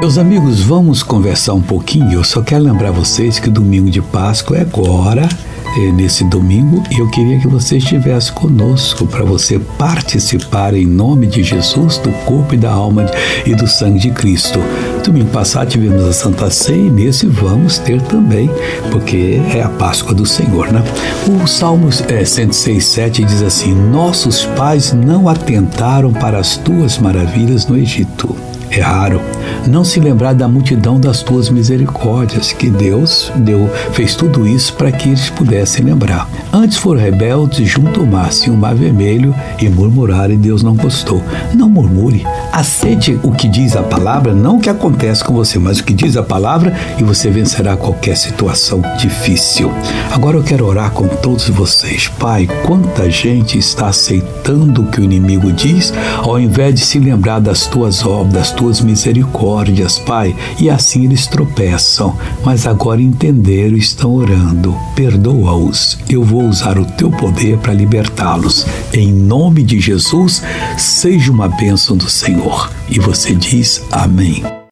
Meus amigos, vamos conversar um pouquinho. Eu só quero lembrar vocês que o domingo de Páscoa é agora, é nesse domingo, e eu queria que você estivesse conosco para você participar em nome de Jesus do corpo e da alma e do sangue de Cristo. Domingo passado tivemos a Santa Ceia e nesse vamos ter também, porque é a Páscoa do Senhor, né? O Salmo é, 106,7 diz assim: Nossos pais não atentaram para as tuas maravilhas no Egito. É raro não se lembrar da multidão das tuas misericórdias, que Deus deu, fez tudo isso para que eles pudessem lembrar. Antes foram rebeldes junto ao mar, sim, o mar vermelho, e murmuraram e Deus não gostou. Não murmure, aceite o que diz a palavra, não o que acontece com você, mas o que diz a palavra e você vencerá qualquer situação difícil. Agora eu quero orar com todos vocês. Pai, quanta gente está aceitando o que o inimigo diz, ao invés de se lembrar das tuas obras, das tuas misericórdias, Pai, e assim eles tropeçam, mas agora entenderam e estão orando. Perdoa-os. Eu vou usar o teu poder para libertá-los. Em nome de Jesus, seja uma bênção do Senhor. E você diz amém.